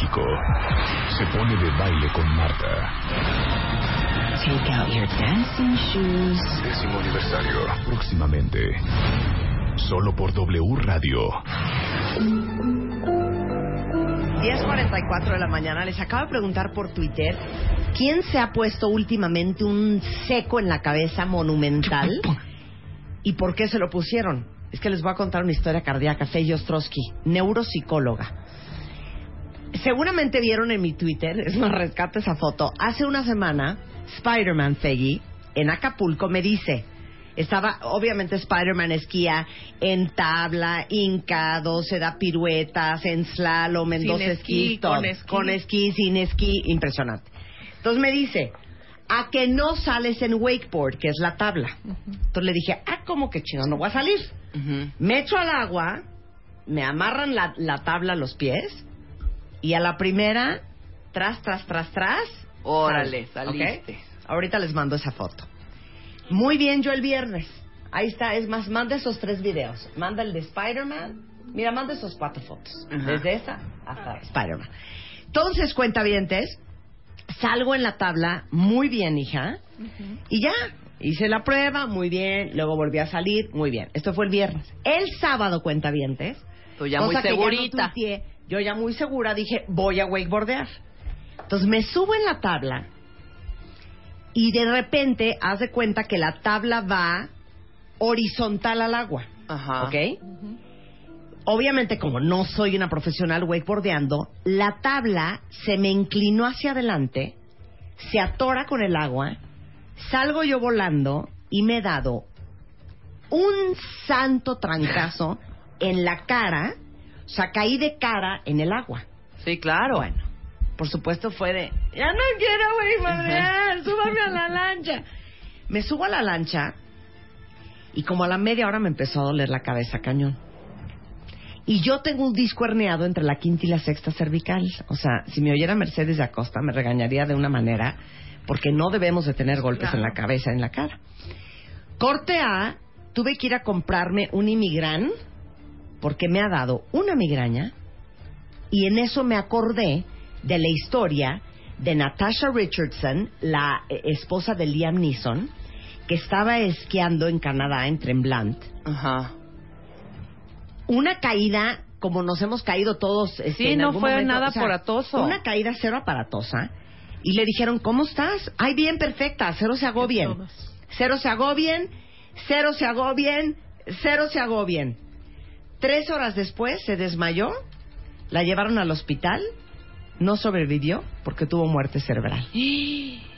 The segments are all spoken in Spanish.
México se pone de baile con Marta. Take out your dancing shoes. Décimo aniversario. Próximamente. Solo por W Radio. 10.44 de la mañana. Les acabo de preguntar por Twitter quién se ha puesto últimamente un seco en la cabeza monumental y por qué se lo pusieron. Es que les voy a contar una historia cardíaca. Fey Ostrowski, neuropsicóloga. Seguramente vieron en mi Twitter, es más, rescate esa foto. Hace una semana, Spider-Man Feggy, en Acapulco, me dice, estaba, obviamente Spider-Man esquía en tabla, hincado, se da piruetas, en slalom, en Sin dos esquí, con esquí. con esquí, sin esquí, impresionante. Entonces me dice, a que no sales en wakeboard, que es la tabla. Entonces le dije, ah, ¿cómo que chino? No voy a salir. Me echo al agua, me amarran la, la tabla a los pies y a la primera, tras, tras, tras, tras. Órale, saliste. Ahorita les mando esa foto. Muy bien, yo el viernes. Ahí está, es más, manda esos tres videos. Manda el de Spider-Man. Mira, manda esos cuatro fotos. Ajá. Desde esa hasta Spider-Man. Entonces, cuentavientes, salgo en la tabla muy bien, hija. Y ya, hice la prueba, muy bien. Luego volví a salir, muy bien. Esto fue el viernes. El sábado, cuentavientes. Tú ya muy cosa que ya no segurita. tuiteé, yo ya muy segura dije, voy a wakeboardear. Entonces me subo en la tabla y de repente haz de cuenta que la tabla va horizontal al agua. Ajá. ¿Ok? Obviamente, como no soy una profesional wakeboardeando, la tabla se me inclinó hacia adelante, se atora con el agua, salgo yo volando y me he dado un santo trancazo en la cara, o sea, caí de cara en el agua. Sí, claro. Bueno, por supuesto fue de, ya no quiero wakeboardear, súbame a la lancha. Me subo a la lancha y como a la media hora me empezó a doler la cabeza cañón. Y yo tengo un disco herniado entre la quinta y la sexta cervical. O sea, si me oyera Mercedes de Acosta me regañaría de una manera porque no debemos de tener golpes en la cabeza, en la cara. Corte A, tuve que ir a comprarme un imigrán porque me ha dado una migraña y en eso me acordé de la historia de Natasha Richardson, la eh, esposa de Liam Neeson, que estaba esquiando en Canadá, en Tremblant. Ajá. Una caída, como nos hemos caído todos. este, Sí, en no algún fue momento, nada o sea, aparatoso. Una caída cero aparatosa. Y le dijeron, ¿cómo estás? Ay, bien, perfecta, cero se agobien. Cero se agobien, cero se agobien, cero se agobien. Tres horas después se desmayó, la llevaron al hospital, no sobrevivió porque tuvo muerte cerebral.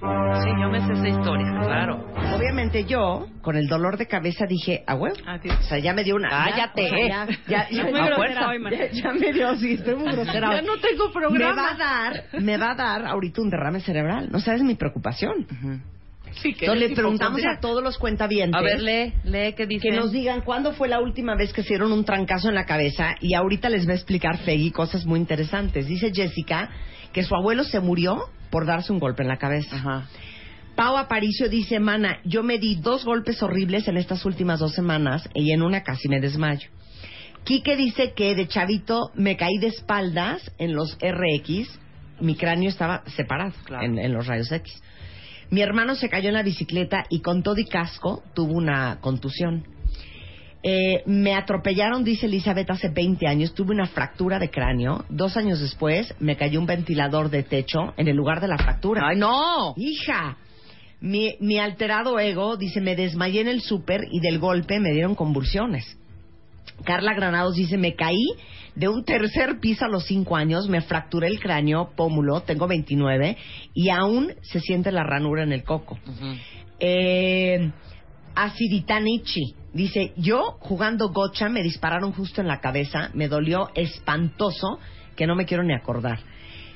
Sí, yo me sé esa historia, claro. Obviamente yo, con el dolor de cabeza, dije, ah, huevo. O sea, ya me dio una... Cállate. Ya, o sea, ya, ya, ya, Muy grosera hoy, ya, ya me dio, sí, estoy muy grosera. Ya no tengo Me programa. va a dar, me va a dar ahorita un derrame cerebral. No sabes mi preocupación. Sí, que Entonces eres le preguntamos a todos los cuentavientes A ver, lee, lee qué dice. que nos digan cuándo fue la última vez que se dieron un trancazo en la cabeza y ahorita les va a explicar Feggy cosas muy interesantes. Dice Jessica que su abuelo se murió por darse un golpe en la cabeza. Ajá. Pau Aparicio dice, mana, yo me di dos golpes horribles en estas últimas dos semanas y en una casi me desmayo. Quique dice que de chavito me caí de espaldas en los RX, mi cráneo estaba separado Claro. en, en los rayos X. Mi hermano se cayó en la bicicleta y con todo y casco tuvo una contusión. Eh, me atropellaron, dice Elizabeth, hace 20 años. Tuve una fractura de cráneo. Dos años después me cayó un ventilador de techo en el lugar de la fractura. ¡Ay, no! Hija, mi, mi alterado ego dice, me desmayé en el súper y del golpe me dieron convulsiones. Carla Granados dice, me caí de un tercer piso a los cinco años, me fracturé el cráneo, pómulo, tengo 29 y aún se siente la ranura en el coco. Eh, Aciditanichi dice, yo jugando gocha me dispararon justo en la cabeza, me dolió espantoso que no me quiero ni acordar.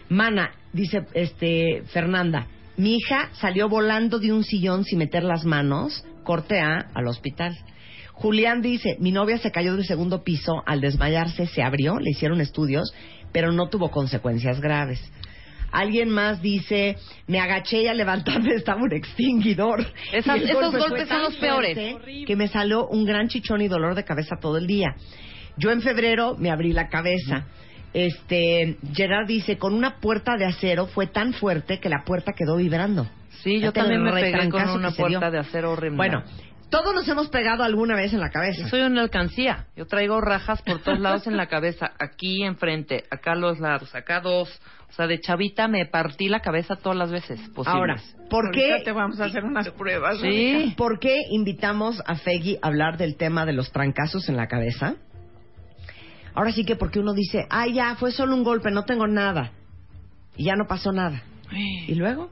Mana, dice este Fernanda, mi hija salió volando de un sillón sin meter las manos, corte A al hospital. Julián dice, mi novia se cayó del segundo piso, al desmayarse se abrió, le hicieron estudios, pero no tuvo consecuencias graves. Alguien más dice, me agaché y al levantarme estaba un extinguidor. Esos golpe golpes son los peores. Que me salió un gran chichón y dolor de cabeza todo el día. Yo en febrero me abrí la cabeza. Este, Gerard dice, con una puerta de acero fue tan fuerte que la puerta quedó vibrando. Sí, yo también me pegué con una puerta de acero horrible. Bueno, todos nos hemos pegado alguna vez en la cabeza. Yo soy una alcancía. Yo traigo rajas por todos lados en la cabeza. Aquí enfrente, acá a los lados, acá dos. O sea, de chavita me partí la cabeza todas las veces posibles. Ahora, ¿por Ahorita qué, te vamos a hacer unas pruebas. Sí. ¿por qué invitamos a Feggy a hablar del tema de los trancazos en la cabeza? Ahora sí que porque uno dice, ay, ya, fue solo un golpe, no tengo nada. Y ya no pasó nada. ¿Y luego?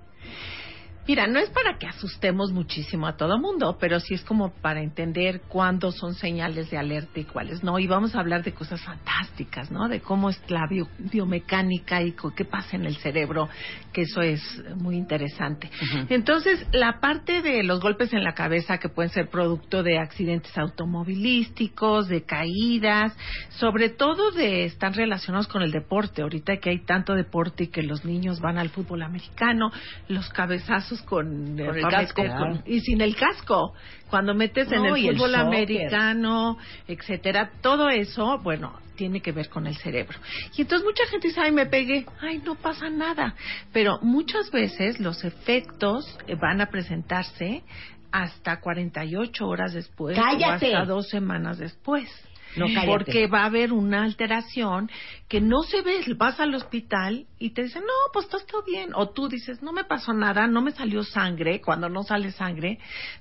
Mira, no es para que asustemos muchísimo a todo mundo, pero sí es como para entender cuándo son señales de alerta y cuáles no. Y vamos a hablar de cosas fantásticas, ¿no? De cómo es la bio- biomecánica y qué pasa en el cerebro, que eso es muy interesante. Entonces, la parte de los golpes en la cabeza que pueden ser producto de accidentes automovilísticos, de caídas, sobre todo de están relacionados con el deporte. Ahorita que hay tanto deporte y que los niños van al fútbol americano, los cabezazos con, Con el casco. con- y sin el casco. Cuando metes en No, el fútbol americano, etcétera, todo eso, bueno, tiene que ver con el cerebro. Y entonces mucha gente dice, ay, me pegué, ay, no pasa nada. Pero muchas veces los efectos eh, van a presentarse hasta 48 horas después ¡Cállate! o hasta dos semanas después. No. Porque va a haber una alteración que no se ve. Vas al hospital y te dicen, no, pues todo está bien. O tú dices, no me pasó nada, no me salió sangre, cuando no sale sangre.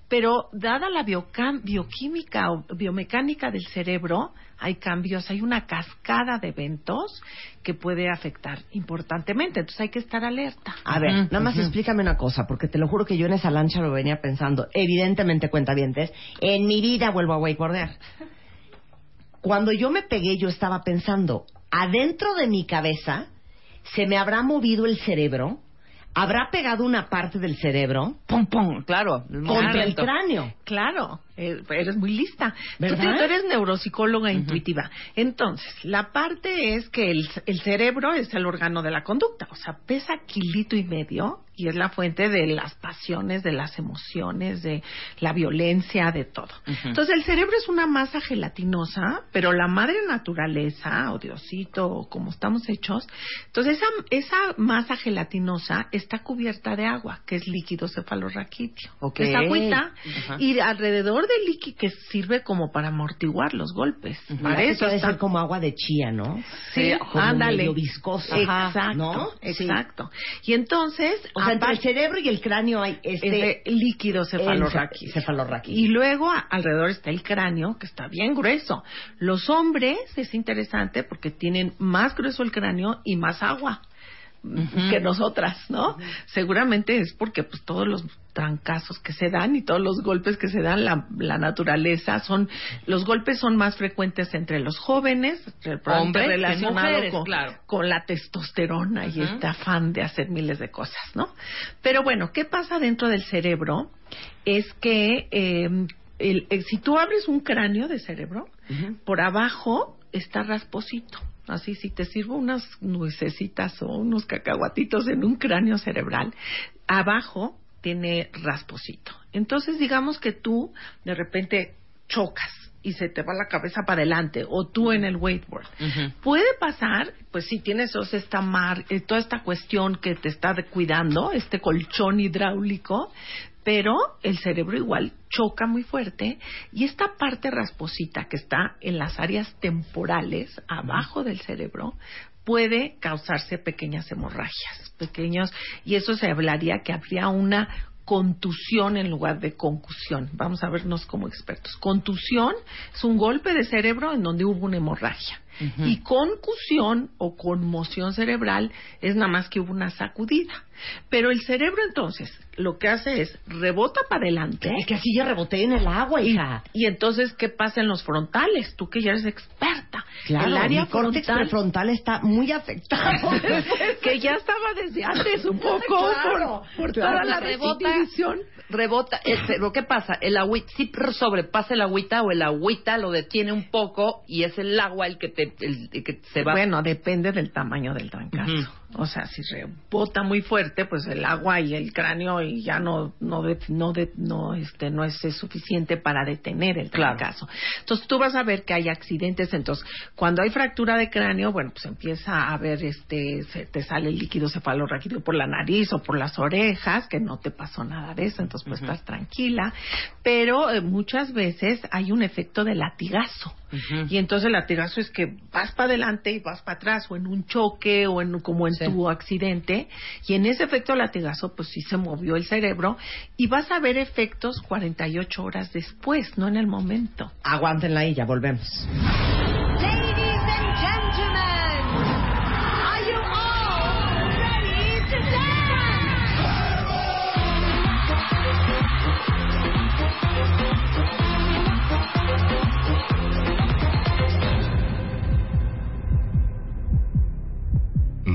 Pero dada la biocam- bioquímica o biomecánica del cerebro, hay cambios, hay una cascada de eventos que puede afectar importantemente. Entonces hay que estar alerta. A ver, nada más ujú. explícame una cosa, porque te lo juro que yo en esa lancha lo venía pensando. Evidentemente, cuentavientes, en mi vida vuelvo a wakeboardear. Cuando yo me pegué, yo estaba pensando, adentro de mi cabeza, ¿se me habrá movido el cerebro? ¿Habrá pegado una parte del cerebro Pum, pum, claro. contra el cráneo? Claro, eres muy lista. Tú, eres neuropsicóloga intuitiva. Entonces, la parte es que el, el cerebro es el órgano de la conducta, o sea, pesa kilito y medio y es la fuente de las pasiones, de las emociones, de la violencia, de todo. Entonces, el cerebro es una masa gelatinosa, pero la madre naturaleza, o Diosito, o como estamos hechos, entonces esa, esa masa gelatinosa está cubierta de agua, que es líquido cefalorraquídeo. Ok. Es agüita y alrededor del líquido que sirve como para amortiguar los golpes. Ujú. Para Parece eso debe está ser como agua de chía, ¿no? Sí, como ándale. medio viscosa. Exacto, ¿no? Sí. exacto. Y entonces, O sea, entre el cerebro y el cráneo hay este líquido cefalorraquídeo. Y luego a- alrededor está el cráneo, que está bien grueso. Los hombres es interesante porque tienen más grueso el cráneo y más agua Que nosotras, ¿no? Seguramente es porque pues todos los trancazos que se dan y todos los golpes que se dan la, la naturaleza son los golpes son más frecuentes entre los jóvenes Hombres relacionado mujeres, con, claro. con la testosterona y este afán de hacer miles de cosas, ¿no? Pero bueno, ¿qué pasa dentro del cerebro? Es que eh, el- el- si tú abres un cráneo de cerebro, por abajo está rasposito. Así, si te sirvo unas nuecesitas o unos cacahuatitos en un cráneo cerebral, abajo tiene rasposito. Entonces, digamos que tú de repente chocas y se te va la cabeza para adelante o tú en el wakeboard. Ujú. Puede pasar, pues si tienes o sea, esta mar, eh, toda esta cuestión que te está cuidando, este colchón hidráulico, pero el cerebro igual choca muy fuerte y esta parte rasposita que está en las áreas temporales, abajo del cerebro, puede causarse pequeñas hemorragias, pequeños, y eso se hablaría que habría una contusión en lugar de concusión. Vamos a vernos como expertos. Contusión es un golpe de cerebro en donde hubo una hemorragia. Y concusión o conmoción cerebral es nada más que hubo una sacudida. Pero el cerebro entonces lo que hace es rebota para adelante. Es que así yo reboté en el agua, hija. Y entonces, ¿qué pasa en los frontales? Tú que ya eres experta. Claro, el área mi córtex frontal, prefrontal está muy afectado. que ya estaba desde antes un poco Claro, por, por claro. toda la Rebota. Rebota, el cerebro, ¿qué pasa? El agüita, si sobrepasa el agüita o el agüita lo detiene un poco y es el agua el que te, el, el que se va. Bueno, depende del tamaño del trancazo. O sea, si rebota muy fuerte, pues el agua y el cráneo y ya no no de- no de- no este no es, suficiente para detener el Claro. Entonces tú vas a ver que hay accidentes. Entonces cuando hay fractura de cráneo, bueno, pues empieza a ver este se te sale el líquido cefalorraquídeo por la nariz o por las orejas, que no te pasó nada de eso, entonces pues Ujú. estás tranquila. Pero eh, muchas veces hay un efecto de latigazo. Y entonces el latigazo es que vas para adelante y vas para atrás, o en un choque, o en como en Sí. tu accidente. Y en ese efecto latigazo, pues sí se movió el cerebro. Y vas a ver efectos 48 horas después, no en el momento. Aguántenla ahí, ya volvemos.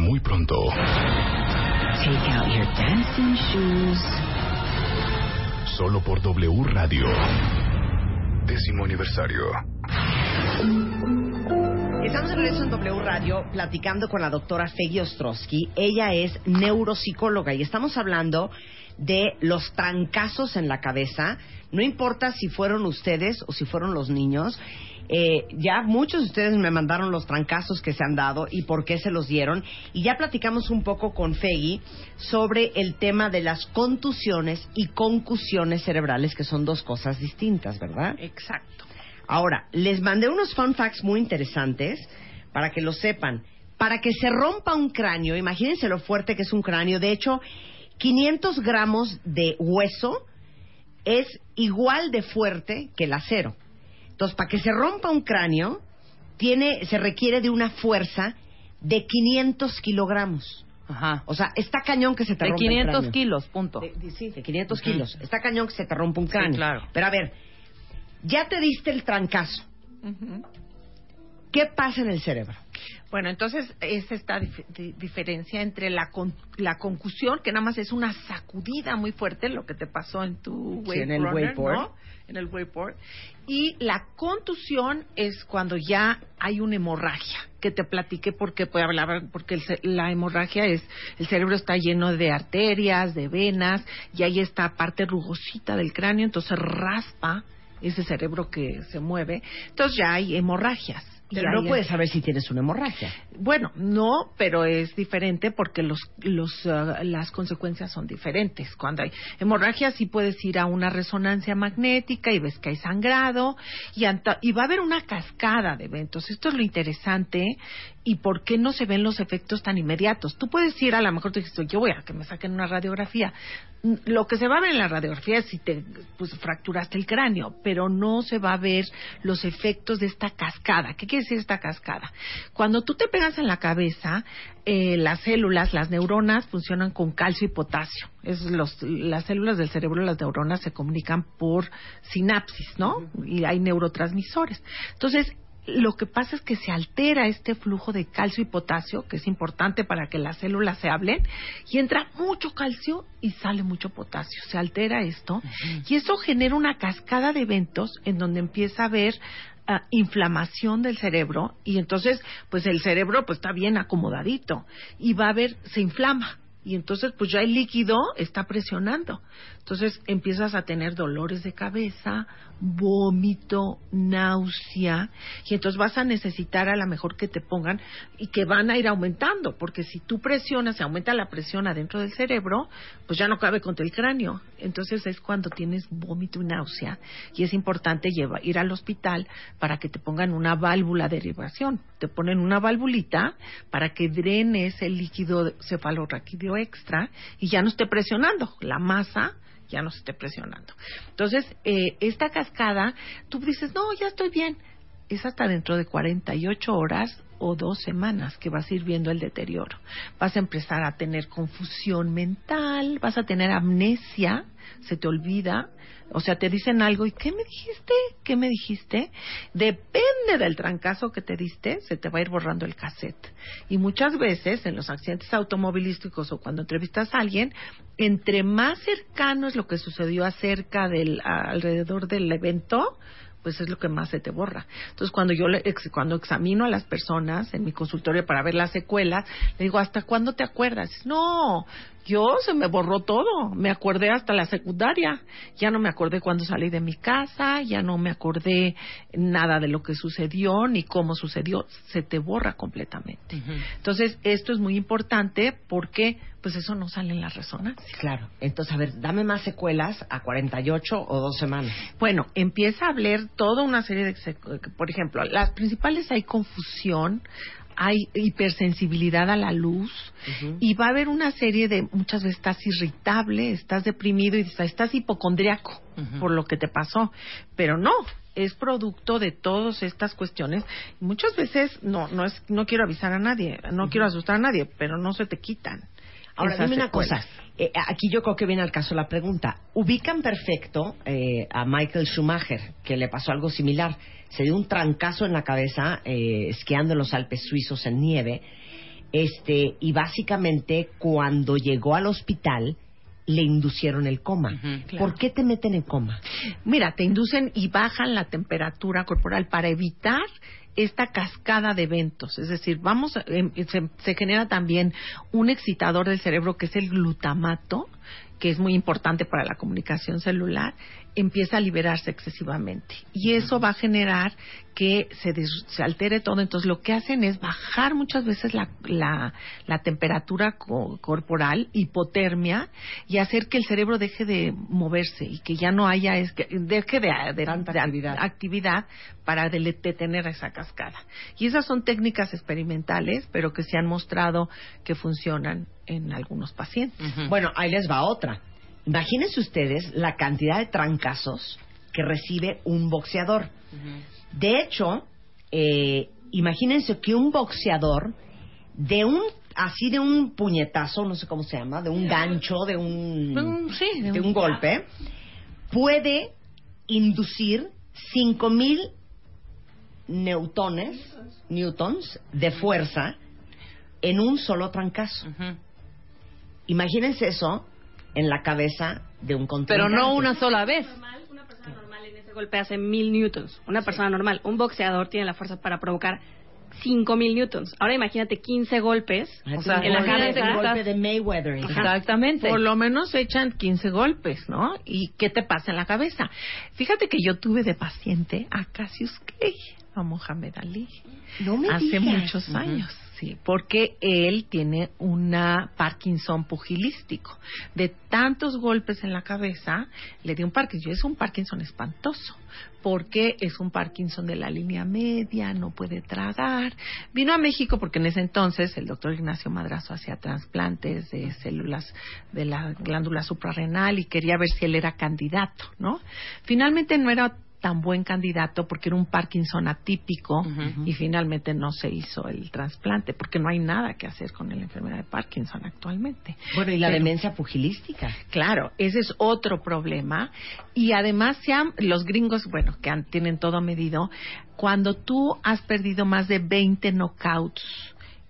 Muy pronto, Take out your dancing shoes. solo por W Radio. Décimo aniversario. Estamos de regreso en W Radio platicando con la doctora Feggy Ostrowski. Ella es neuropsicóloga y estamos hablando de los trancazos en la cabeza. No importa si fueron ustedes o si fueron los niños. Eh, ya muchos de ustedes me mandaron los trancazos que se han dado y por qué se los dieron. Y ya platicamos un poco con Feggy sobre el tema de las contusiones y concusiones cerebrales, que son dos cosas distintas, ¿verdad? Exacto. Ahora, les mandé unos fun facts muy interesantes para que lo sepan. Para que se rompa un cráneo, imagínense lo fuerte que es un cráneo. De hecho, 500 gramos de hueso es igual de fuerte que el acero. Entonces, para que se rompa un cráneo, tiene, se requiere de una fuerza de 500 kilogramos. Ajá. O sea, está cañón que se te De rompa 500 cráneo. kilos, punto. De- de- sí, de 500 Ujú. kilos. Está cañón que se te rompa un cráneo. claro. Pero a ver, ya te diste el trancazo. Ujú. ¿Qué pasa en el cerebro? Bueno, entonces es esta dif- di- diferencia entre la, con- la concusión, que nada más es una sacudida muy fuerte, lo que te pasó en tu Sí, en el wakeboard. ¿no? En el wakeboard. Y la contusión es cuando ya hay una hemorragia, que te platiqué porque puede hablar, porque el la hemorragia es, el cerebro está lleno de arterias, de venas, y hay esta parte rugosita del cráneo, entonces raspa ese cerebro que se mueve, entonces ya hay hemorragias. Pero no es- puedes saber si tienes una hemorragia. bueno, no, pero es diferente porque los, los, ah, las consecuencias son diferentes. Cuando hay hemorragia sí puedes ir a una resonancia magnética y ves que hay sangrado y, anta- y va a haber una cascada de eventos. Esto es lo interesante y por qué no se ven los efectos tan inmediatos. Tú puedes ir a lo mejor te dices, yo voy a que me saquen una radiografía. Lo que se va a ver en la radiografía es si te pues, fracturaste el cráneo, pero no se va a ver los efectos de esta cascada. ¿Qué quiere decir esta cascada? Cuando tú te pegas en la cabeza, eh, las células, las neuronas funcionan con calcio y potasio. Es los, las células del cerebro, las neuronas se comunican por sinapsis, ¿no? Y hay neurotransmisores. Entonces, lo que pasa es que se altera este flujo de calcio y potasio, que es importante para que las células se hablen, y entra mucho calcio y sale mucho potasio. Se altera esto y eso genera una cascada de eventos en donde empieza a haber ah, inflamación del cerebro y entonces pues el cerebro pues está bien acomodadito y va a haber se inflama y entonces pues ya el líquido está presionando. Entonces empiezas a tener dolores de cabeza, vómito, náusea y entonces vas a necesitar a lo mejor que te pongan y que van a ir aumentando, porque si tú presionas, se aumenta la presión adentro del cerebro, pues ya no cabe contra el cráneo. Entonces es cuando tienes vómito y náusea y es importante lleva- ir al hospital para que te pongan una válvula de derivación. Te ponen una valvulita para que drene ese líquido cefalorraquídeo extra y ya no esté presionando la masa ya no se esté presionando. Entonces, eh, esta cascada, tú dices, no, ya estoy bien. Es hasta dentro de 48 horas o dos semanas que vas a ir viendo el deterioro. Vas a empezar a tener confusión mental, vas a tener amnesia, se te olvida, o sea, te dicen algo y ¿qué me dijiste? ¿Qué me dijiste? Depende del trancazo que te diste, se te va a ir borrando el cassette. Y muchas veces en los accidentes automovilísticos o cuando entrevistas a alguien, entre más cercano es lo que sucedió acerca del alrededor del evento, pues es lo que más se te borra. Entonces, cuando yo le- ex- cuando examino a las personas en mi consultorio para ver las secuelas, le digo, ¿hasta cuándo te acuerdas? No, yo se me borró todo. Me acordé hasta la secundaria. Ya no me acordé cuando salí de mi casa, ya no me acordé nada de lo que sucedió ni cómo sucedió. Se te borra completamente. Entonces, esto es muy importante porque pues eso no sale en la resonancia. Claro. Entonces, a ver, dame más secuelas a 48 o dos semanas. Bueno, empieza a hablar toda una serie de, por ejemplo, las principales hay confusión, hay hipersensibilidad a la luz y va a haber una serie de, muchas veces estás irritable, estás deprimido y estás, hipocondriaco por lo que te pasó, pero no. Es producto de todas estas cuestiones. Muchas veces no, no es, no quiero avisar a nadie, no quiero asustar a nadie, pero no se te quitan. Ahora, dime una cosa. Eh, aquí yo creo que viene al caso la pregunta. Ubican perfecto eh, a Michael Schumacher, que le pasó algo similar. Se dio un trancazo en la cabeza eh, esquiando en los Alpes suizos en nieve. Este, y básicamente, cuando llegó al hospital, le inducieron el coma. Claro. ¿Por qué te meten en coma? Mira, te inducen y bajan la temperatura corporal para evitar esta cascada de eventos. Es decir, vamos, em, se, se genera también un excitador del cerebro que es el glutamato, que es muy importante para la comunicación celular, empieza a liberarse excesivamente. Y eso va a generar que se, des- se altere todo. Entonces, lo que hacen es bajar muchas veces la, la, la temperatura co- corporal, hipotermia, y hacer que el cerebro deje de moverse y que ya no haya, es que deje de, de- Tanta de- actividad. actividad para detener esa cascada. Y esas son técnicas experimentales, pero que se han mostrado que funcionan en algunos pacientes. Bueno, ahí les va otra. Imagínense ustedes la cantidad de trancazos que recibe un boxeador. De hecho, eh, imagínense que un boxeador de un así de un puñetazo, no sé cómo se llama, de un gancho, de un sí, de de un- un golpe, puede inducir 5000 newtones, newtons de fuerza en un solo trancazo. Imagínense eso en la cabeza de un Pero contrincante. no una sola vez. normal, una persona normal en ese golpe hace mil newtons. Una persona normal, un boxeador tiene la fuerza para provocar cinco mil newtons. Ahora imagínate 15 golpes O sea, en la cabeza. el golpe de Mayweather. Exactamente. Por lo menos echan 15 golpes, ¿no? ¿Y qué te pasa en la cabeza? Fíjate que yo tuve de paciente a Cassius Clay, a Mohamed Ali, No me hace digas. muchos años. Sí, porque él tiene una Parkinson pugilístico. De tantos golpes en la cabeza, le dio un Parkinson. Es un Parkinson espantoso, porque es un Parkinson de la línea media, no puede tragar. Vino a México porque en ese entonces el doctor Ignacio Madrazo hacía trasplantes de células de la glándula suprarrenal y quería ver si él era candidato, ¿no? Finalmente no era tan buen candidato porque era un Parkinson atípico y finalmente no se hizo el trasplante porque no hay nada que hacer con la enfermedad de Parkinson actualmente. Bueno, y la Pero- demencia pugilística. Claro, ese es otro problema. Y además, se han- los gringos, bueno, que han- tienen todo medido, cuando tú has perdido más de 20 knockouts,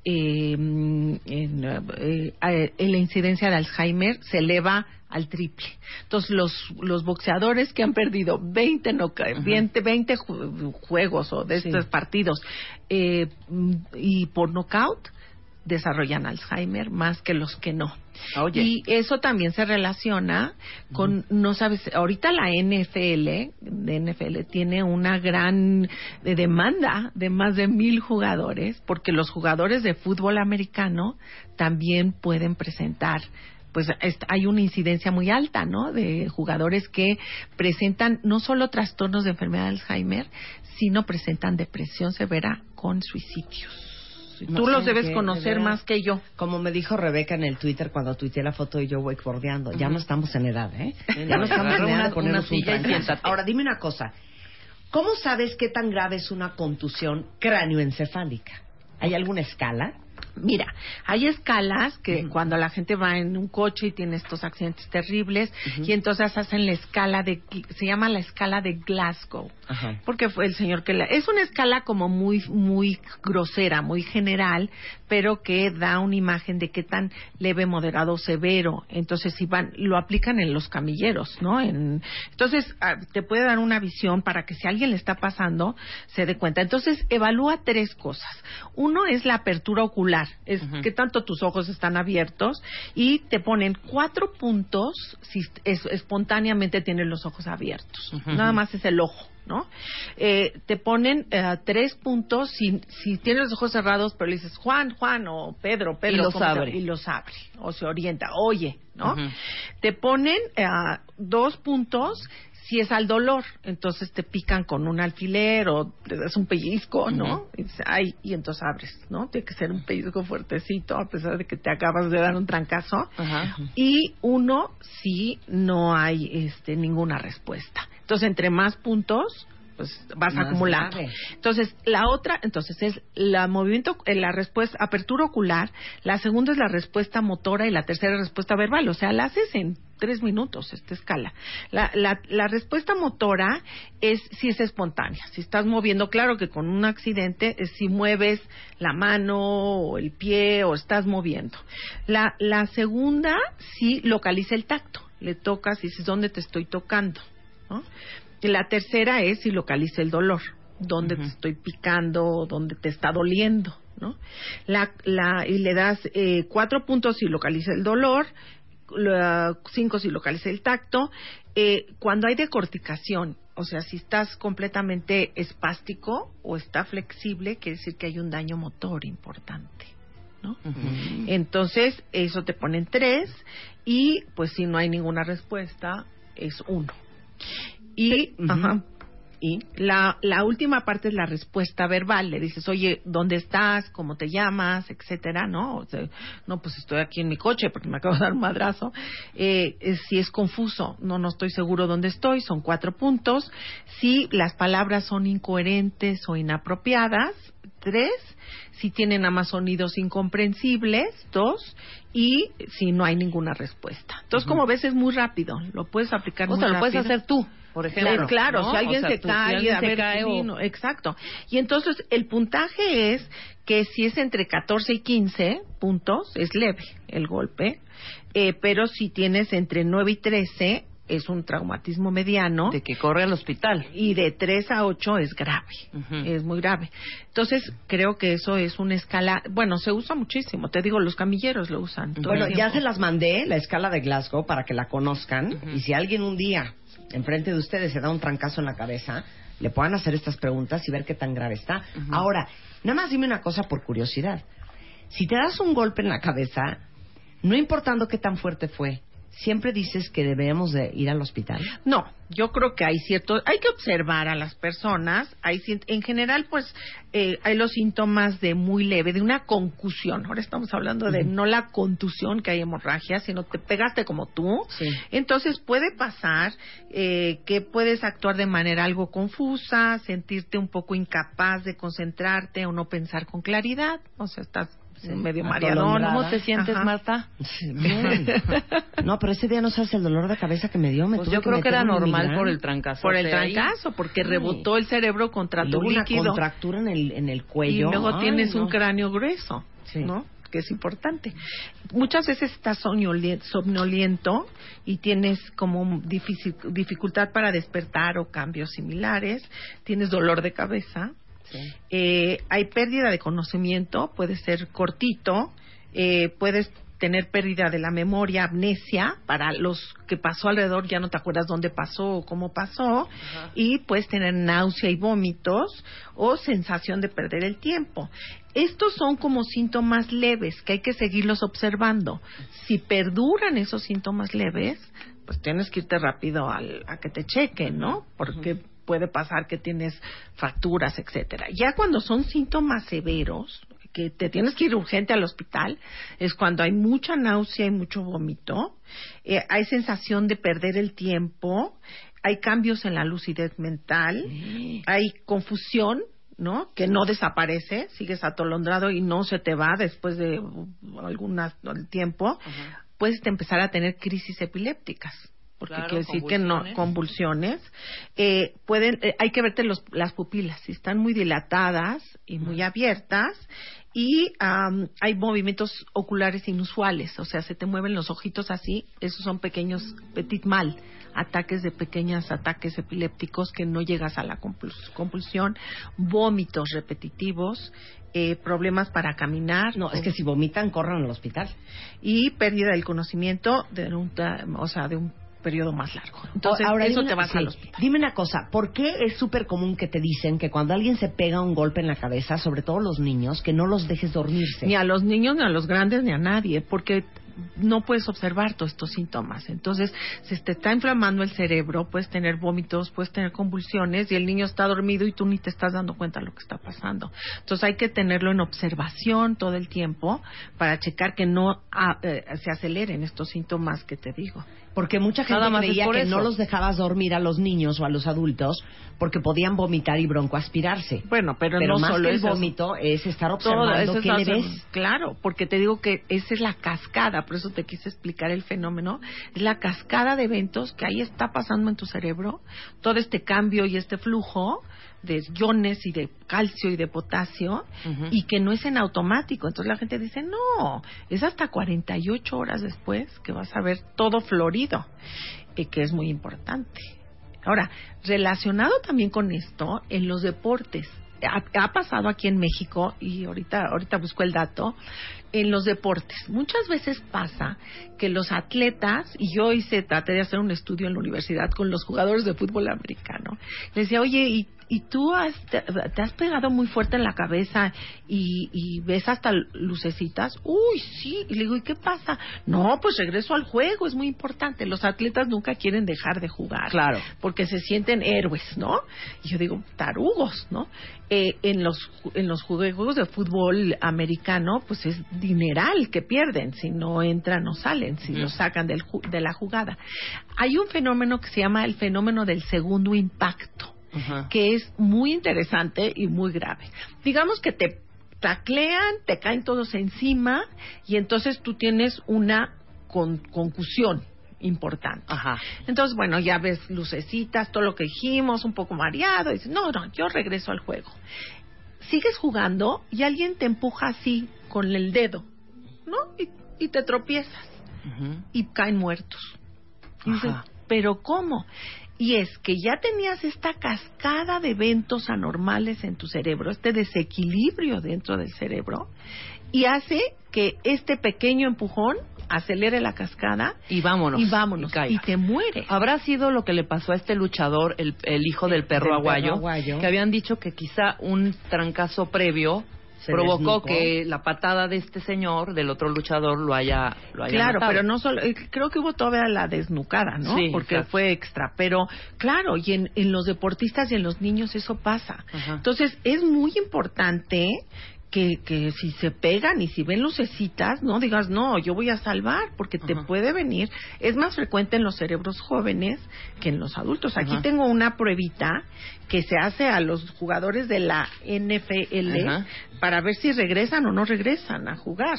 eh, en, eh, eh, la incidencia de Alzheimer se eleva al triple. Entonces, los, los boxeadores que han perdido 20, knocka- 20, 20 ju- juegos o de Sí. estos partidos eh, y por knockout, desarrollan Alzheimer más que los que no. Oye. Y eso también se relaciona con, no sabes, ahorita la NFL, de NFL tiene una gran demanda de más de mil jugadores, porque los jugadores de fútbol americano también pueden presentar pues hay una incidencia muy alta, ¿no? De jugadores que presentan no solo trastornos de enfermedad de Alzheimer, sino presentan depresión severa con suicidios. No Tú los debes que, de conocer más que yo. Como me dijo Rebeca en el Twitter cuando tuiteé la foto y yo wakeboardeando, ya no estamos en edad, ¿eh? Ya no estamos en edad una- de una un silla y trancazo. siéntate. Ahora, dime una cosa. ¿Cómo sabes qué tan grave es una contusión cráneoencefálica? ¿Hay alguna escala? Mira, hay escalas que cuando la gente va en un coche y tiene estos accidentes terribles y entonces hacen la escala de se llama la escala de Glasgow. Porque fue el señor que la es una escala como muy muy grosera, muy general, pero que da una imagen de qué tan leve, moderado, severo. Entonces si van lo aplican en los camilleros, ¿no? En, entonces ah, te puede dar una visión para que si a alguien le está pasando se dé cuenta. Entonces evalúa tres cosas. Uno es la apertura ocular, es que tanto tus ojos están abiertos y te ponen cuatro puntos si es- espontáneamente tienes los ojos abiertos. Nada más es el ojo. ¿No? Eh, te ponen eh, tres puntos si, si tienes los ojos cerrados, pero le dices Juan, Juan o Pedro, Pedro. Y los ¿cómo te- abre. Y los abre. O se orienta, oye, ¿no? Te ponen eh, dos puntos si es al dolor, entonces te pican con un alfiler o te das un pellizco, ¿no? y, dices, "Ay", y entonces abres, ¿no? Tiene que ser un pellizco fuertecito a pesar de que te acabas de dar un trancazo. Y uno si no hay este ninguna respuesta. Entonces, entre más puntos, pues vas Más acumulando. grave. Entonces, la otra, entonces es la movimiento, eh, la respuesta, apertura ocular, la segunda es la respuesta motora y la tercera respuesta verbal, o sea, la haces en tres minutos esta escala. La, la, la respuesta motora es si es espontánea, si estás moviendo, claro que con un accidente, es si mueves la mano o el pie o estás moviendo. La, la segunda, si localiza el tacto, le tocas y dices, ¿dónde te estoy tocando? ¿no? Y la tercera es si localiza el dolor, dónde te estoy picando, dónde te está doliendo, ¿no? La, la, y le das eh, cuatro puntos si localiza el dolor, la- cinco si localiza el tacto. Eh, cuando hay decorticación, o sea, si estás completamente espástico o está flexible, quiere decir que hay un daño motor importante. ¿no? Entonces, eso te ponen tres y pues si no hay ninguna respuesta, es uno. Y, ajá, y la, la última parte es la respuesta verbal. Le dices, oye, ¿dónde estás? ¿Cómo te llamas? Etcétera, ¿no? O sea, no, pues estoy aquí en mi coche porque me acabo de dar un madrazo. Eh, eh, si es confuso, no, no estoy seguro dónde estoy, son cuatro puntos. Si las palabras son incoherentes o inapropiadas, tres. Si tienen más sonidos incomprensibles, dos. Y si no hay ninguna respuesta. Entonces, como ves, es muy rápido. Lo puedes aplicar O muy sea, lo puedes hacer tú, por ejemplo. Claro, ¿no? si alguien O sea, se tú- si cae, alguien a se ver, cae o- exacto. Y entonces el puntaje es que si es entre 14 y 15 puntos, es leve el golpe, eh, pero si tienes entre 9 y 13, es un traumatismo mediano. de que corre al hospital. y de 3 a 8 es grave, es muy grave. Entonces, creo que eso es una escala, bueno, se usa muchísimo, te digo, los camilleros lo usan. Bueno, ya se las mandé, la escala de Glasgow, para que la conozcan. Y si alguien un día, enfrente de ustedes, se da un trancazo en la cabeza, le puedan hacer estas preguntas y ver qué tan grave está. Ahora, nada más dime una cosa por curiosidad. Si te das un golpe en la cabeza, no importando qué tan fuerte fue, siempre dices que debemos de ir al hospital. No, yo creo que hay cierto, hay que observar a las personas. Hay, en general, pues, eh, hay los síntomas de muy leve, de una concusión. Ahora estamos hablando de no la contusión que hay hemorragia, sino te pegaste como tú. Sí. Entonces puede pasar eh, que puedes actuar de manera algo confusa, sentirte un poco incapaz de concentrarte o no pensar con claridad. O sea, estás medio mareadón. ¿Cómo te sientes, Ajá. Marta? Bien. No, pero ese día no sabes el dolor de cabeza que me dio. Me Pues yo creo que era normal por el trancazo. Por el trancazo, porque rebotó el cerebro contra Y tu luego una líquido. contractura en el, en el y cuello. luego Ay, tienes no. un cráneo grueso, Sí. ¿no? Que es importante. Muchas veces estás somnoliento y tienes como dificultad para despertar o cambios similares. Tienes dolor de cabeza. Eh, hay pérdida de conocimiento, puede ser cortito, eh, puedes tener pérdida de la memoria, amnesia, para los que pasó alrededor ya no te acuerdas dónde pasó o cómo pasó, y puedes tener náusea y vómitos o sensación de perder el tiempo. Estos son como síntomas leves que hay que seguirlos observando. Si perduran esos síntomas leves, pues tienes que irte rápido al- a que te chequen, ¿no? Porque puede pasar que tienes fracturas, etcétera. Ya cuando son síntomas severos, que te tienes que ir urgente al hospital, es cuando hay mucha náusea y mucho vómito, eh, hay sensación de perder el tiempo, hay cambios en la lucidez mental, hay confusión, ¿no? Que no desaparece, sigues atolondrado y no se te va después de uh, el tiempo. Puedes empezar a tener crisis epilépticas. Porque Claro, quiere decir que no, convulsiones. Eh, pueden, eh, hay que verte los- las pupilas, si están muy dilatadas y muy abiertas. Y am, hay movimientos oculares inusuales, o sea, se te mueven los ojitos así, esos son pequeños petit mal, ataques de pequeños ataques epilépticos que no llegas a la compuls- compulsión, vómitos repetitivos, eh, problemas para caminar. No, es que si vomitan, corran al hospital. y pérdida del conocimiento de un, o sea, de un periodo más largo. Entonces, Ahora, eso dime te vas sí, al hospital. Dime una cosa, ¿por qué es súper común que te dicen que cuando alguien se pega un golpe en la cabeza, sobre todo los niños, que no los dejes dormirse? Ni a los niños, ni a los grandes, ni a nadie, porque no puedes observar todos estos síntomas. Entonces, se te está inflamando el cerebro, puedes tener vómitos, puedes tener convulsiones y el niño está dormido y tú ni te estás dando cuenta de lo que está pasando. Entonces, hay que tenerlo en observación todo el tiempo para checar que no ah, eh, se aceleren estos síntomas que te digo. Porque mucha gente más creía que eso. no los dejabas dormir a los niños o a los adultos porque podían vomitar y broncoaspirarse. Bueno, pero, Pero no más solo que el vómito es estar observando qué le ves. Claro, porque te digo que esa es la cascada, por eso te quise explicar el fenómeno. Es la cascada de eventos que ahí está pasando en tu cerebro, todo este cambio y este flujo de iones y de calcio y de potasio y que no es en automático. Entonces la gente dice, no, es hasta 48 horas después que vas a ver todo florido, y que es muy importante. Ahora, relacionado también con esto, en los deportes, ha, ha pasado aquí en México, y ahorita, ahorita busco el dato, en los deportes. Muchas veces pasa que los atletas, y yo hice, traté de hacer un estudio en la universidad con los jugadores de fútbol americano, les decía, oye, ¿y, y tú has, te, te has pegado muy fuerte en la cabeza y, y ves hasta lucecitas? Uy, sí. Y le digo, ¿y qué pasa? No, pues regreso al juego, es muy importante. Los atletas nunca quieren dejar de jugar. Claro. Porque se sienten héroes, ¿no? Y yo digo, tarugos, ¿no? Eh, en los en los juegos de fútbol americano, pues es dineral que pierden si no entran o salen, si los sacan del de la jugada. Hay un fenómeno que se llama el fenómeno del segundo impacto Que es muy interesante y muy grave. Digamos que te taclean, te caen todos encima y entonces tú tienes una con- concusión importante. Ajá. Entonces, bueno, ya ves lucecitas, todo lo que dijimos, un poco mareado, y dices, no, no, yo regreso al juego. Sigues jugando y alguien te empuja así con el dedo, ¿no? Y, y te tropiezas y caen muertos. Y dices, pero ¿cómo? Y es que ya tenías esta cascada de eventos anormales en tu cerebro, este desequilibrio dentro del cerebro, y hace que este pequeño empujón acelere la cascada Y vámonos. y vámonos, y te muere. Habrá sido lo que le pasó a este luchador, el, el hijo del perro, Del perro aguayo, aguayo. que habían dicho que quizá un trancazo previo Se provocó que la patada de este señor, del otro luchador, lo haya, lo haya Claro, matado. pero no solo, eh, creo que hubo todavía la desnucada, ¿no? Sí, Porque exacto. fue extra, pero claro, y en, en los deportistas y en los niños eso pasa. Ajá. Entonces, es muy importante que, que si se pegan y si ven lucecitas, no digas, no, yo voy a salvar, porque te Ajá. puede venir. Es más frecuente en los cerebros jóvenes que en los adultos. Aquí Ajá. tengo una pruebita que se hace a los jugadores de la NFL Ajá. para ver si regresan o no regresan a jugar.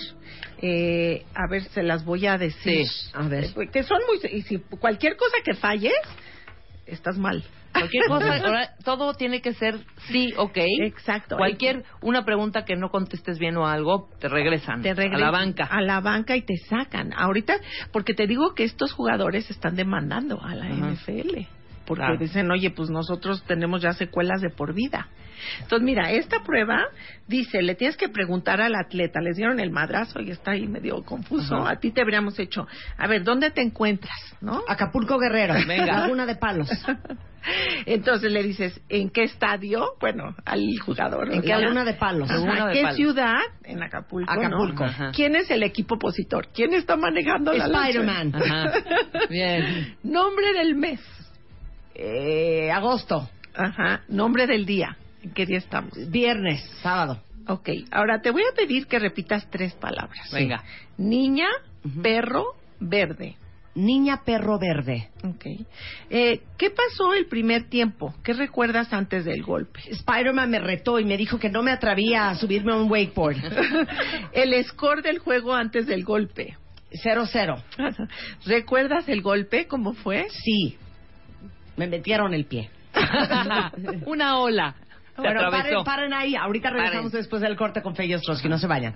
Eh, a ver, se las voy a decir. Sí. A ver. Eh, Que son muy... Y si cualquier cosa que falles, estás mal. Cualquier cosa, ahora, todo tiene que ser sí, ok. Exacto. Cualquier, una pregunta que no contestes bien o algo, te regresan te a regresan la banca. A la banca y te sacan. Ahorita, porque te digo que estos jugadores están demandando a la Ajá. NFL. Porque Claro. dicen, oye, pues nosotros tenemos ya secuelas de por vida. Entonces, mira, esta prueba dice, le tienes que preguntar al atleta, les dieron el madrazo y está ahí medio confuso. Ajá. A ti te habríamos hecho, a ver, ¿dónde te encuentras? ¿No? Acapulco Guerrero. Venga. Laguna de Palos. Entonces le dices, ¿en qué estadio? Bueno, al jugador. ¿En qué. Laguna de Palos? De ¿Qué Palos. ciudad? En Acapulco. Acapulco. ¿Quién es el equipo opositor? ¿Quién está manejando la lancha? Spider-Man. Bien. Nombre del mes. Eh, agosto. Ajá. Nombre del día. ¿En qué día estamos? Viernes. Sábado. Ok. Ahora te voy a pedir que repitas tres palabras. Venga. Niña, perro, verde. Niña perro verde. Ok. Eh, ¿Qué pasó el primer tiempo? ¿Qué recuerdas antes del golpe? Spider-Man me retó y me dijo que no me atrevía a subirme a un wakeboard. el score del juego antes del golpe. 0-0. ¿Recuerdas el golpe? ¿Cómo fue? Sí. Me metieron el pie. Una ola. Bueno, paren, paren ahí. Ahorita regresamos Paren. después del corte con Fellos Trotsky. No se vayan.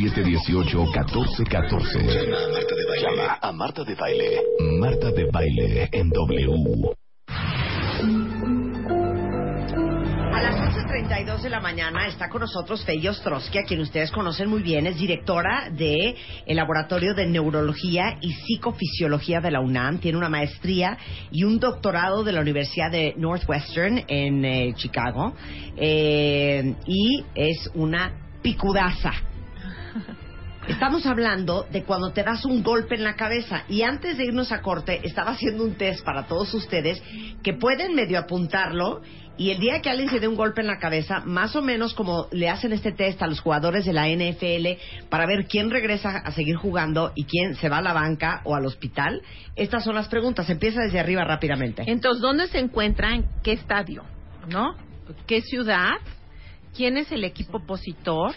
01800-718-1414. Llama a Marta de Baile. Marta de Baile en W. A las 11.32 de la mañana está con nosotros Feyo Ostrowski, a quien ustedes conocen muy bien. Es directora del Laboratorio de Neurología y Psicofisiología de la UNAM. Tiene una maestría y un doctorado de la Universidad de Northwestern en eh, Chicago. Eh, y es una picudaza. Estamos hablando de cuando te das un golpe en la cabeza. Y antes de irnos a corte, estaba haciendo un test para todos ustedes que pueden medio apuntarlo. Y el día que alguien se dé un golpe en la cabeza, más o menos como le hacen este test a los jugadores de la NFL para ver quién regresa a seguir jugando y quién se va a la banca o al hospital, estas son las preguntas. Empieza desde arriba rápidamente. Entonces, ¿dónde se encuentra? ¿En qué estadio? ¿No? ¿Qué ciudad? ¿Quién es el equipo opositor?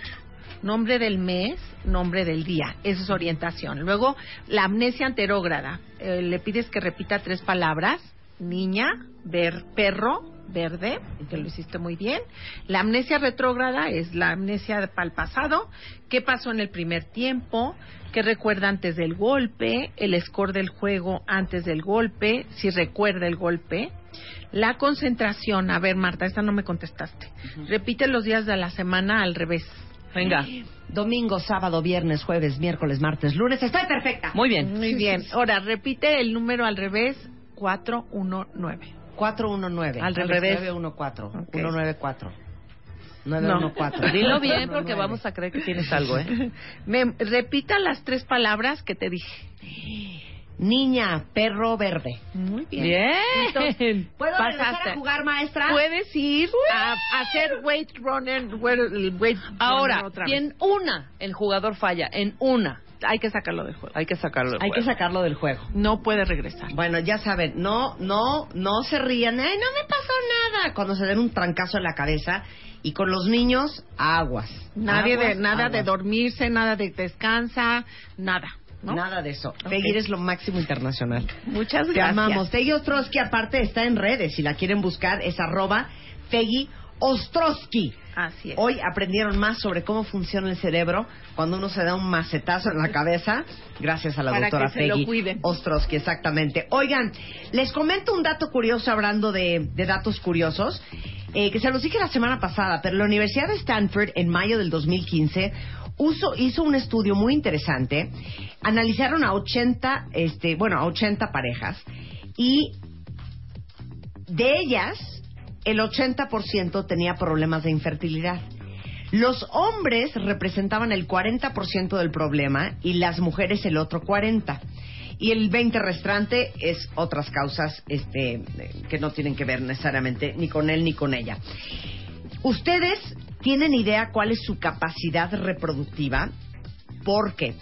Nombre del mes, nombre del día. Eso es orientación. Luego, la amnesia anterógrada. Eh, le pides que repita tres palabras. Niña, ver, perro, verde, que lo hiciste muy bien. La amnesia retrógrada es la amnesia para el pasado. ¿Qué pasó en el primer tiempo? ¿Qué recuerda antes del golpe? El score del juego antes del golpe, si recuerda el golpe. La concentración. A ver, Marta, esta no me contestaste. Repite los días de la semana al revés. Venga. Domingo, sábado, viernes, jueves, miércoles, martes, lunes. Estoy perfecta. Muy bien. Muy bien. Ahora, repite el número al revés. 419. 419. Al revés. 914. Ok. 194. 914. Dilo bien porque vamos a creer que tienes algo, ¿eh? Me, repita las tres palabras que te dije. Niña, perro verde. Muy bien. Bien. Entonces, ¿Puedo regresar a jugar, maestra? Puedes ir a, a hacer weight runner, weight, Ahora, runner otra si vez. en una el jugador falla, en una, Hay que sacarlo del juego. hay que sacarlo del Hay que juego. sacarlo del juego. No puede regresar. Bueno, ya saben, no, no, no se rían. Ay, no me pasó nada. Cuando se den un trancazo en la cabeza. Y con los niños, aguas. Nadie de, Aguas, nada de dormirse, nada de descansa, nada. ¿No? Nada de eso. Ok. Peggy es lo máximo internacional. Muchas Te gracias. amamos. Peggy Ostrowski, aparte, está en redes. Si la quieren buscar, es arroba Peggy Ostrowski. Así es. Hoy aprendieron más sobre cómo funciona el cerebro cuando uno se da un macetazo en la cabeza, gracias a la Para doctora que se lo Peggy cuiden. Ostrowski, exactamente. Oigan, les comento un dato curioso hablando de, de datos curiosos, eh, que se los dije la semana pasada, pero la Universidad de Stanford en mayo del 2015 uso- hizo un estudio muy interesante. Analizaron a 80, este, bueno, a 80 parejas y de ellas, el 80% tenía problemas de infertilidad. Los hombres representaban el 40% del problema y las mujeres el otro 40%. Y el 20 restante es otras causas este, que no tienen que ver necesariamente ni con él ni con ella. ¿Ustedes tienen idea cuál es su capacidad reproductiva? Porque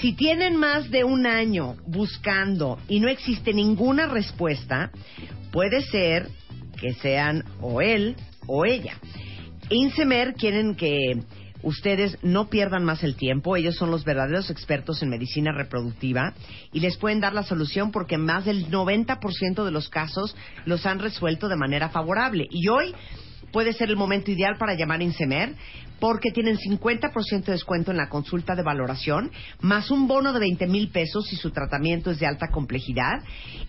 si tienen más de un año buscando y no existe ninguna respuesta, puede ser que sean o él o ella. Insemer quieren que ustedes no pierdan más el tiempo. Ellos son los verdaderos expertos en medicina reproductiva y les pueden dar la solución porque más del 90% de los casos los han resuelto de manera favorable. Y hoy puede ser el momento ideal para llamar a Insemer porque tienen 50% de descuento en la consulta de valoración, más un bono de 20 mil pesos si su tratamiento es de alta complejidad.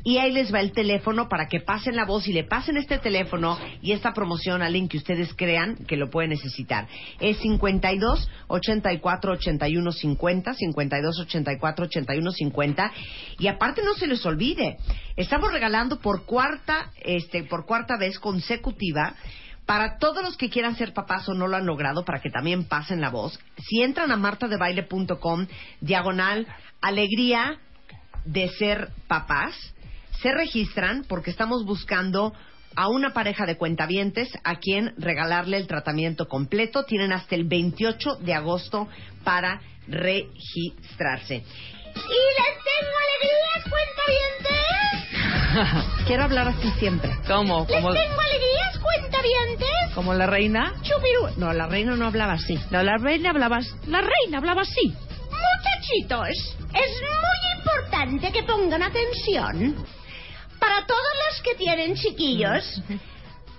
Y ahí les va el teléfono para que pasen la voz y le pasen este teléfono y esta promoción a alguien que ustedes crean que lo puede necesitar. Es 52 84 81 50, 52 84 81 50. Y aparte no se les olvide, estamos regalando por cuarta, este, por cuarta vez consecutiva para todos los que quieran ser papás o no lo han logrado, para que también pasen la voz, si entran a martadebaile.com, diagonal, alegría de ser papás, se registran porque estamos buscando a una pareja de cuentavientes a quien regalarle el tratamiento completo. Tienen hasta el 28 de agosto para registrarse. Y les tengo alegrías, cuentavientes. Quiero hablar así siempre. ¿Cómo? Les ¿Como, tengo alegrías, cuentavientes. como la reina? Chupiru. No, la reina no hablaba así. No, la reina hablaba, la reina hablaba así. Muchachitos, es muy importante que pongan atención. Para todos los que tienen chiquillos,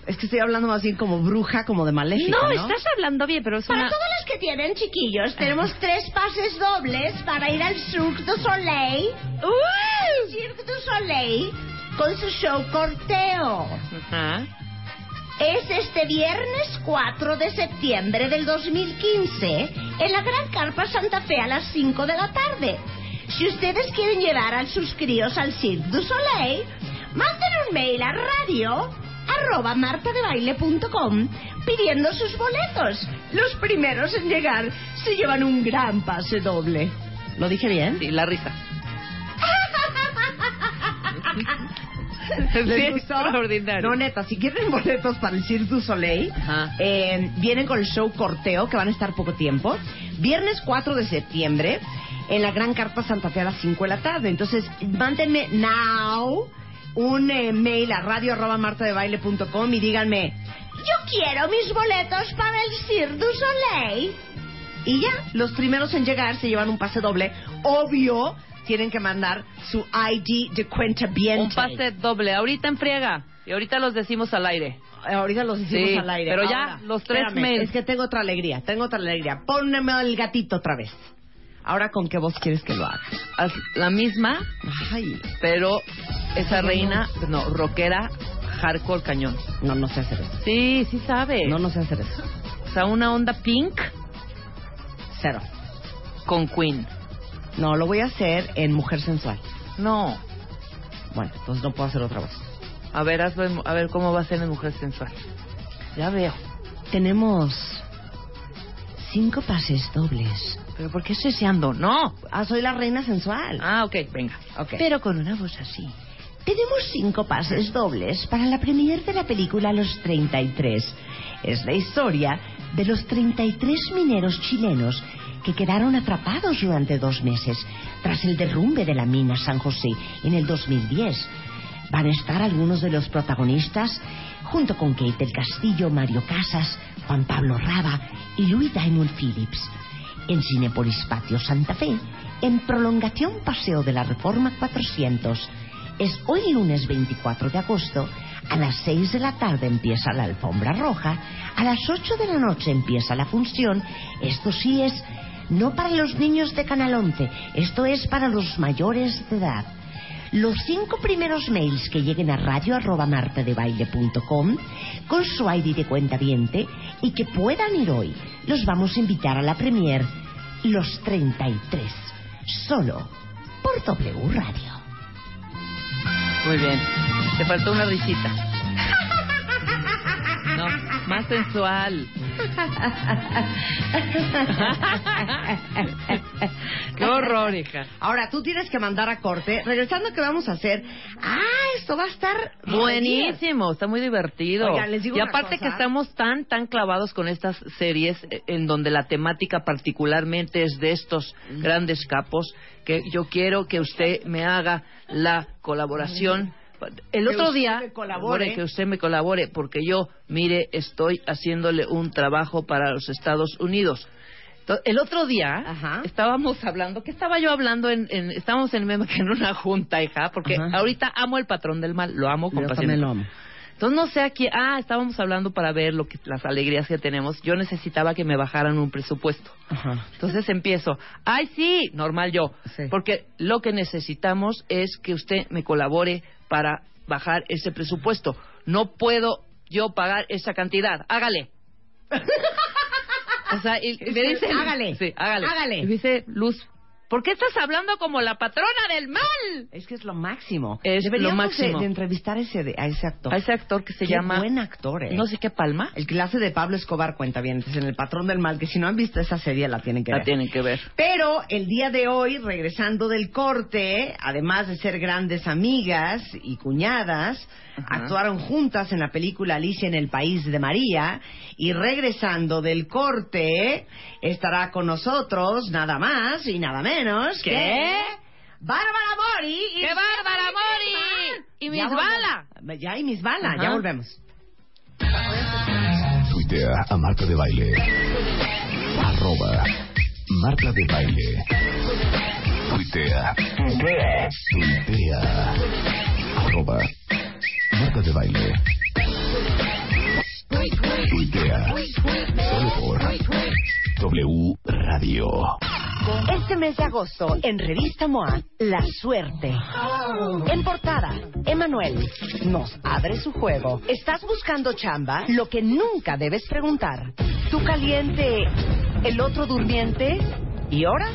Es que estoy hablando más bien como bruja, como de maléfica, No, ¿no? estás hablando bien, pero es para una... todos los que tienen chiquillos, tenemos tres pases dobles para ir al Cirque du Soleil. ¡Uh! Cirque du Soleil con su show Corteo. Es este viernes 4 de septiembre del 2015 en la Gran Carpa Santa Fe a las 5 de la tarde. Si ustedes quieren llevar a sus críos al Cirque du Soleil, manden un mail a radio arroba martadebaile.com pidiendo sus boletos. Los primeros en llegar se llevan un gran pase doble. ¿Lo dije bien? Sí, la risa. ¿Les Sí, gustó? extraordinario. No, neta, si quieren boletos para el Cirque du Soleil, eh, vienen con el show Corteo, que van a estar poco tiempo. Viernes 4 de septiembre, en la Gran Carpa Santa Fe a las 5 de la tarde. Entonces, mándenme now un eh, mail a radio arroba martadebaile.com y díganme, Yo quiero mis boletos para el Cirque du Soleil. y ya, los primeros en llegar se llevan un pase doble. Obvio, tienen que mandar su ID de cuenta bien. Un pase doble. Ahorita en friega. Y ahorita los decimos al aire. Ahorita los hicimos Sí, al aire. pero ya, los tres espérame, mails. Es que tengo otra alegría, tengo otra alegría. Pónmeme el gatito otra vez. Ahora, ¿con qué voz quieres que lo haga? Haz la misma, Ay, pero esa reina, no, rockera, hardcore cañón. no, no sé hacer eso. Sí, sí sabe. No, no sé hacer eso. O sea, una onda pink Cero. con Queen. No, lo voy a hacer en Mujer Sensual. No. Bueno, entonces no puedo hacer otra voz. A ver, hazlo en- a ver cómo va a ser en Mujer Sensual. Ya veo. Tenemos cinco pases dobles. ¿Pero por qué seseando? No. Ah, soy la reina sensual. Ah, ok, venga. ok. Pero con una voz así. Tenemos cinco pases dobles para la premier de la película Los 33. Es la historia de los 33 mineros chilenos que quedaron atrapados durante dos meses tras el derrumbe de la mina San José en el 2010. Van a estar algunos de los protagonistas junto con Kate del Castillo, Mario Casas, Juan Pablo Raba y Louis Diamond Phillips. En Cinepolis Patio Santa Fe, en prolongación Paseo de la Reforma 400. Es hoy lunes 24 de agosto A las 6 de la tarde empieza la alfombra roja. A las 8 de la noche empieza la función. Esto sí es no para los niños de Canal 11, esto es para los mayores de edad. Los cinco primeros mails que lleguen a radio.martadebaile.com con su ID de cuenta viente y que puedan ir hoy, los vamos a invitar a la premier Los 33, solo por W Radio. Muy bien. Te faltó una risita. No, más sensual. Qué horror, hija. Ahora, tú tienes que mandar a corte. Regresando, ¿qué vamos a hacer? Ah, esto va a estar Buenísimo, está muy divertido. Oigan, les digo y aparte que estamos tan, tan clavados con estas series eh, en donde la temática particularmente es de estos grandes capos, que yo quiero que usted me haga la colaboración. El Que otro día, colabore. que usted me colabore, porque yo, mire, estoy haciéndole un trabajo para los Estados Unidos. El otro día Ajá. estábamos hablando, ¿qué estaba yo hablando? En, en- estábamos en, en una junta, hija, porque Ajá. ahorita amo el patrón del mal, lo amo con Yo pasión. lo amo. Entonces no sé aquí, ah, estábamos hablando para ver lo que las alegrías que tenemos. Yo necesitaba que me bajaran un presupuesto. Ajá. Entonces empiezo, ay sí, normal yo, Sí. porque lo que necesitamos es que usted me colabore para bajar ese presupuesto. No puedo yo pagar esa cantidad, hágale. o sea, y me dice, Hágale. sí, hágale. Hágale. Y me dice Luz, ¿por qué estás hablando como la patrona del mal? Es que es lo máximo. Es lo Deberíamos máximo. De, de entrevistar a ese, de- a ese actor. A ese actor que se Qué llama, buen actor, ¿eh? no sé qué palma, El clase de Pablo Escobar cuenta bien. en El patrón del mal, que si no han visto esa serie la tienen que la ver. tienen que ver. Pero el día de hoy, regresando del corte, además de ser grandes amigas y cuñadas, Actuaron juntas en la película Alicia en el País de María. Y regresando del corte, estará con nosotros nada más y nada menos que. Bárbara Mori. y ¡Qué bárbara, Mori! Y Miss Ya Bala. Ya y Miss Bala, Ajá. ya volvemos. Tuitea a Marta de Baile. Arroba Marta de Baile. Tuitea. Tuitea. Arroba De Baile. Tuitea. Solo por W Radio. Este mes de agosto, en Revista MOA, La Suerte. En portada, Emanuel nos abre su juego. ¿Estás buscando chamba? Lo que nunca debes preguntar. ¿Tú caliente, el otro durmiente? ¿Y ahora?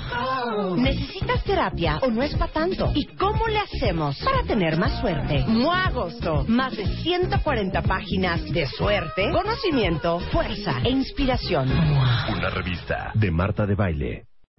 ¿Necesitas terapia o no es para tanto? ¿Y cómo le hacemos para tener más suerte? MOA Agosto. Más de 140 páginas de suerte, conocimiento, fuerza e inspiración. Una revista de Marta de Baile.